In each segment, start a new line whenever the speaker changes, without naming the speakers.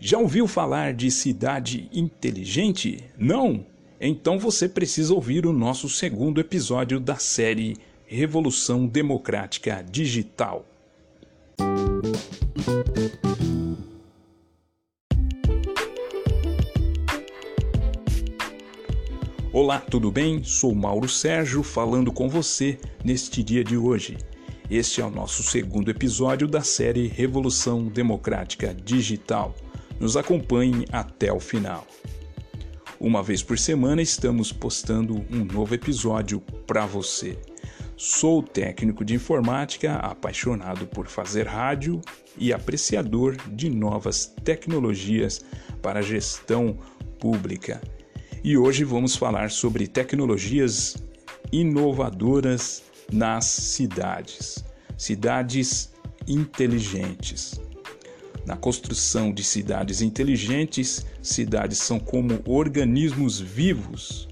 Já ouviu falar de cidade inteligente? Não? Então você precisa ouvir o nosso segundo episódio da série Revolução Democrática Digital. Olá, tudo bem? Sou Mauro Sérgio falando com você neste dia de hoje. Este é o nosso segundo episódio da série Revolução Democrática Digital. Nos acompanhe até o final. Uma vez por semana estamos postando um novo episódio para você. Sou técnico de informática, apaixonado por fazer rádio e apreciador de novas tecnologias para gestão pública. E hoje vamos falar sobre tecnologias inovadoras nas cidades, cidades inteligentes. Na construção de cidades inteligentes, cidades são como organismos vivos.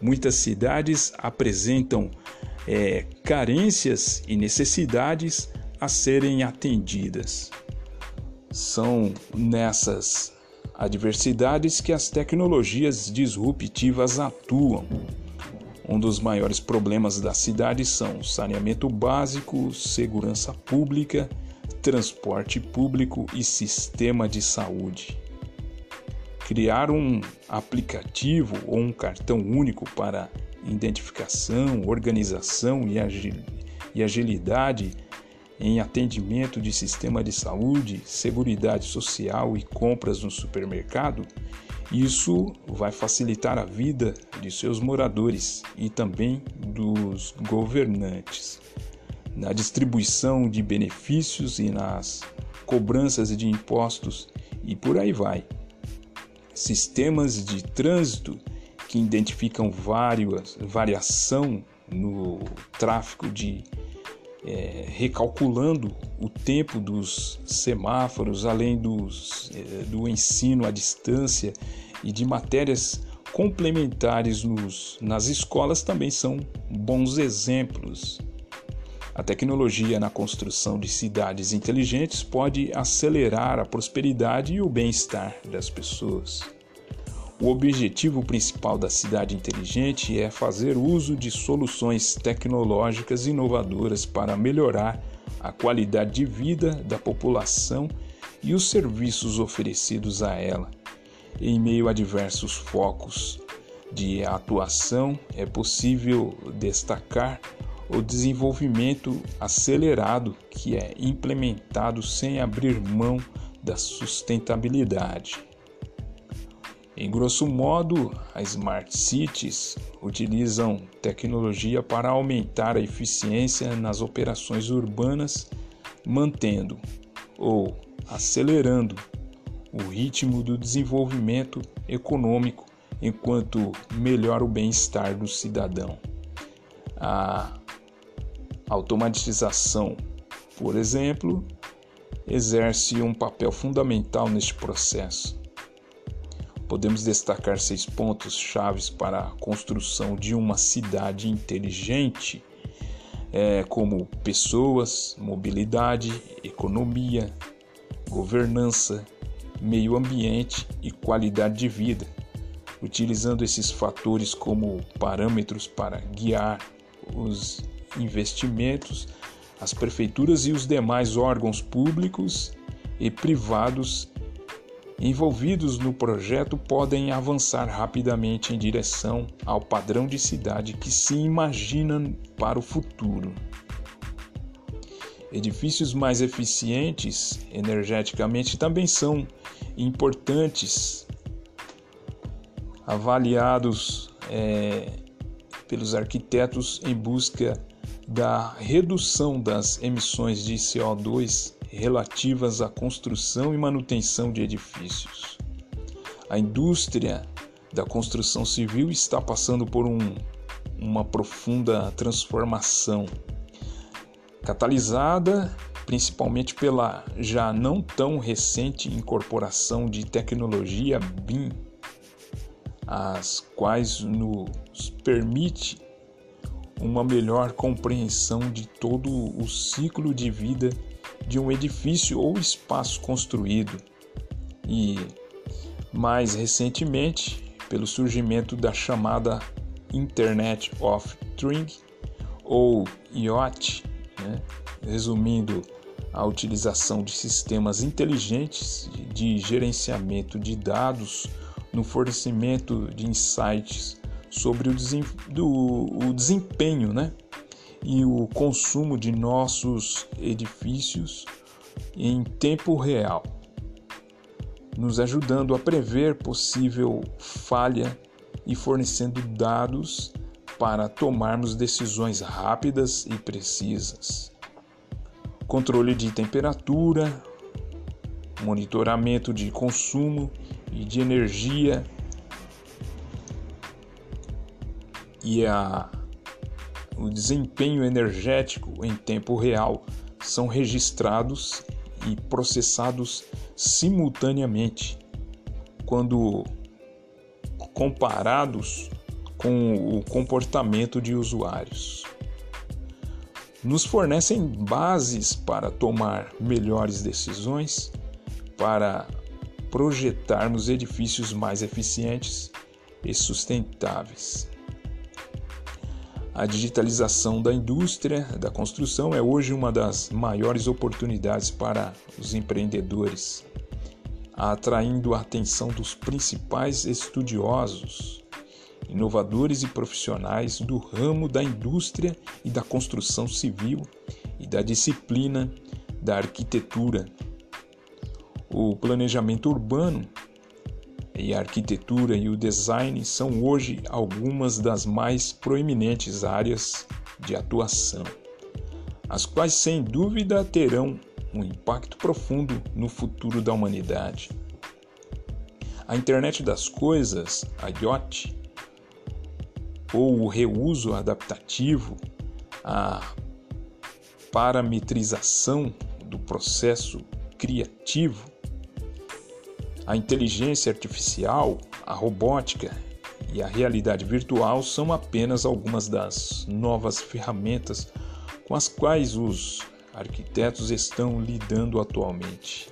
Muitas cidades apresentam é, carências e necessidades a serem atendidas. São nessas adversidades que as tecnologias disruptivas atuam. Um dos maiores problemas da cidade são saneamento básico, segurança pública transporte público e sistema de saúde. Criar um aplicativo ou um cartão único para identificação, organização e agilidade em atendimento de sistema de saúde, seguridade social e compras no supermercado, isso vai facilitar a vida de seus moradores e também dos governantes na distribuição de benefícios e nas cobranças de impostos e por aí vai. Sistemas de trânsito que identificam várias, variação no tráfego de é, recalculando o tempo dos semáforos, além dos, é, do ensino à distância e de matérias complementares nos, nas escolas também são bons exemplos a tecnologia na construção de cidades inteligentes pode acelerar a prosperidade e o bem-estar das pessoas. O objetivo principal da cidade inteligente é fazer uso de soluções tecnológicas inovadoras para melhorar a qualidade de vida da população e os serviços oferecidos a ela. Em meio a diversos focos de atuação, é possível destacar o desenvolvimento acelerado que é implementado sem abrir mão da sustentabilidade. Em grosso modo, as Smart Cities utilizam tecnologia para aumentar a eficiência nas operações urbanas, mantendo ou acelerando o ritmo do desenvolvimento econômico enquanto melhora o bem-estar do cidadão. A automatização, por exemplo, exerce um papel fundamental neste processo. Podemos destacar seis pontos chaves para a construção de uma cidade inteligente, é, como pessoas, mobilidade, economia, governança, meio ambiente e qualidade de vida, utilizando esses fatores como parâmetros para guiar os investimentos, as prefeituras e os demais órgãos públicos e privados envolvidos no projeto podem avançar rapidamente em direção ao padrão de cidade que se imagina para o futuro. Edifícios mais eficientes energeticamente também são importantes, avaliados é, pelos arquitetos em busca da redução das emissões de CO2 relativas à construção e manutenção de edifícios. A indústria da construção civil está passando por um, uma profunda transformação, catalisada principalmente pela já não tão recente incorporação de tecnologia BIM, as quais nos permite uma melhor compreensão de todo o ciclo de vida de um edifício ou espaço construído, e mais recentemente pelo surgimento da chamada Internet of Things ou IoT, né? resumindo a utilização de sistemas inteligentes de gerenciamento de dados no fornecimento de insights sobre o, desem do, o desempenho né? e o consumo de nossos edifícios em tempo real, nos ajudando a prever possível falha e fornecendo dados para tomarmos decisões rápidas e precisas. Controle de temperatura, monitoramento de consumo e de energia e a, o desempenho energético em tempo real são registrados e processados simultaneamente quando comparados com o comportamento de usuários. Nos fornecem bases para tomar melhores decisões, para projetarmos edifícios mais eficientes e sustentáveis. A digitalização da indústria da construção é hoje uma das maiores oportunidades para os empreendedores, atraindo a atenção dos principais estudiosos, inovadores e profissionais do ramo da indústria e da construção civil e da disciplina da arquitetura. O planejamento urbano e a arquitetura e o design são hoje algumas das mais proeminentes áreas de atuação, as quais sem dúvida terão um impacto profundo no futuro da humanidade. A internet das coisas, a IoT, ou o reuso adaptativo, a parametrização do processo criativo, a inteligência artificial, a robótica e a realidade virtual são apenas algumas das novas ferramentas com as quais os arquitetos estão lidando atualmente,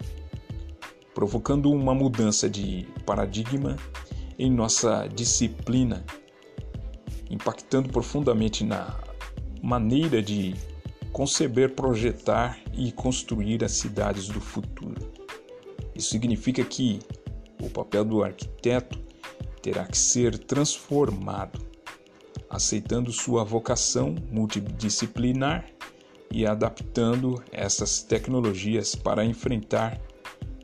provocando uma mudança de paradigma em nossa disciplina, impactando profundamente na maneira de conceber, projetar e construir as cidades do futuro. Isso significa que o papel do arquiteto terá que ser transformado, aceitando sua vocação multidisciplinar e adaptando essas tecnologias para enfrentar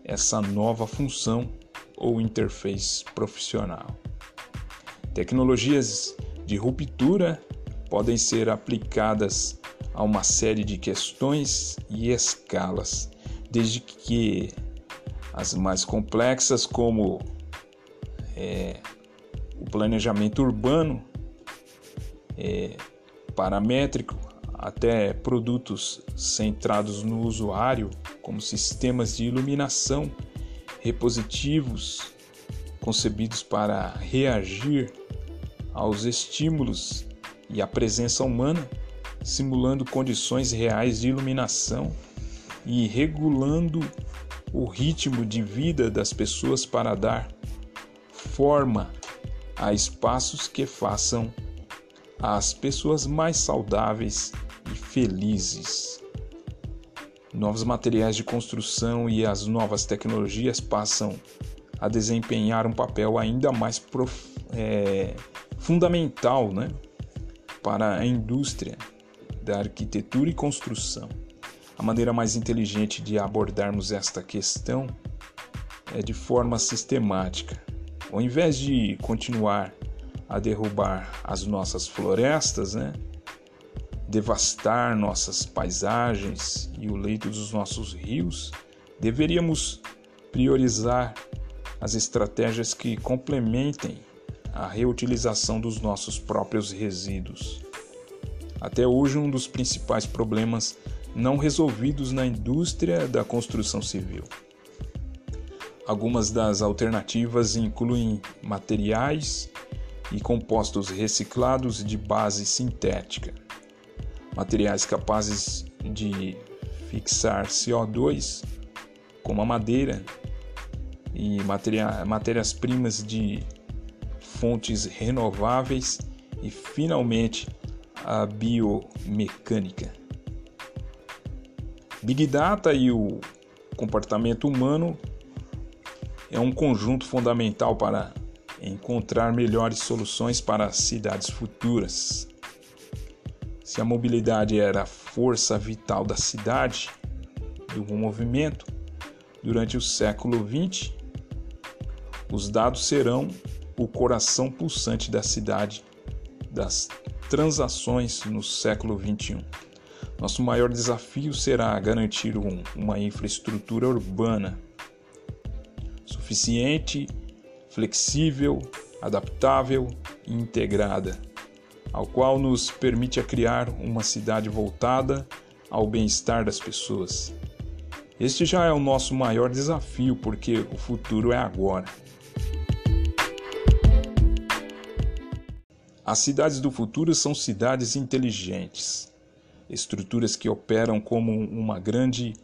essa nova função ou interface profissional. Tecnologias de ruptura podem ser aplicadas a uma série de questões e escalas, desde que as mais complexas, como é, o planejamento urbano, é, paramétrico, até produtos centrados no usuário, como sistemas de iluminação repositivos concebidos para reagir aos estímulos e à presença humana, simulando condições reais de iluminação e regulando o ritmo de vida das pessoas para dar forma a espaços que façam as pessoas mais saudáveis e felizes. Novos materiais de construção e as novas tecnologias passam a desempenhar um papel ainda mais prof, é, fundamental né, para a indústria da arquitetura e construção. A maneira mais inteligente de abordarmos esta questão é de forma sistemática. Ao invés de continuar a derrubar as nossas florestas, né? devastar nossas paisagens e o leito dos nossos rios, deveríamos priorizar as estratégias que complementem a reutilização dos nossos próprios resíduos. Até hoje, um dos principais problemas não resolvidos na indústria da construção civil. Algumas das alternativas incluem materiais e compostos reciclados de base sintética, materiais capazes de fixar CO2, como a madeira, e matérias-primas de fontes renováveis e finalmente a biomecânica. Big Data e o comportamento humano é um conjunto fundamental para encontrar melhores soluções para as cidades futuras. Se a mobilidade era a força vital da cidade, do movimento, durante o século XX, os dados serão o coração pulsante da cidade, das transações no século XXI. Nosso maior desafio será garantir um, uma infraestrutura urbana suficiente, flexível, adaptável e integrada, ao qual nos permite criar uma cidade voltada ao bem-estar das pessoas. Este já é o nosso maior desafio, porque o futuro é agora. As cidades do futuro são cidades inteligentes, estruturas que operam como uma grande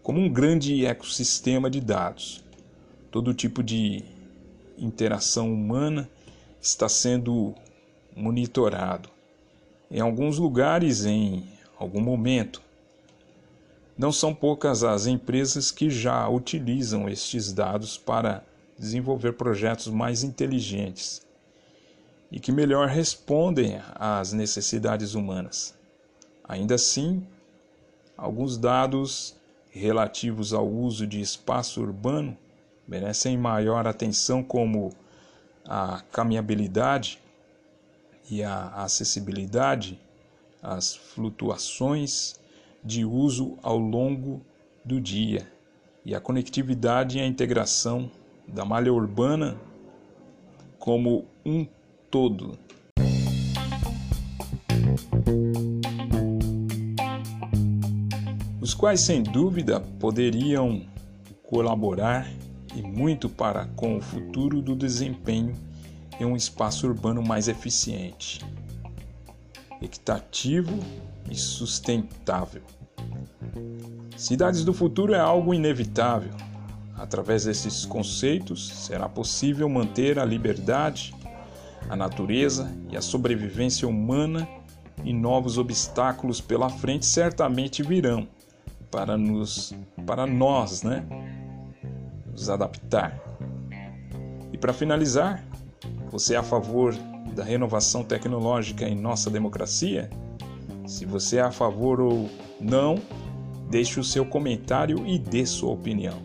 como um grande ecossistema de dados. Todo tipo de interação humana está sendo monitorado. Em alguns lugares, em algum momento, não são poucas as empresas que já utilizam estes dados para desenvolver projetos mais inteligentes e que melhor respondem às necessidades humanas. Ainda assim, alguns dados relativos ao uso de espaço urbano merecem maior atenção, como a caminhabilidade e a acessibilidade, as flutuações de uso ao longo do dia e a conectividade e a integração da malha urbana como um todo. Os quais, sem dúvida, poderiam colaborar e muito para com o futuro do desempenho em um espaço urbano mais eficiente, equitativo e sustentável. Cidades do futuro é algo inevitável. Através desses conceitos, será possível manter a liberdade, a natureza e a sobrevivência humana e novos obstáculos pela frente certamente virão para nos para nós, né? Nos adaptar. E para finalizar, você é a favor da renovação tecnológica em nossa democracia? Se você é a favor ou não, deixe o seu comentário e dê sua opinião.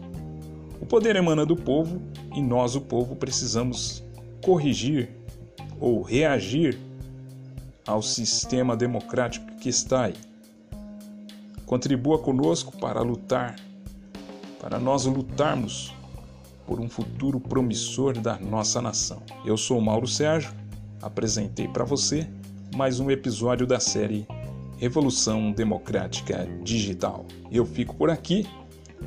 O poder emana do povo e nós, o povo, precisamos corrigir ou reagir ao sistema democrático que está aí. Contribua conosco para lutar, para nós lutarmos por um futuro promissor da nossa nação. Eu sou Mauro Sérgio, apresentei para você mais um episódio da série Revolução Democrática Digital. Eu fico por aqui,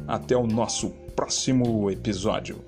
até o nosso próximo episódio.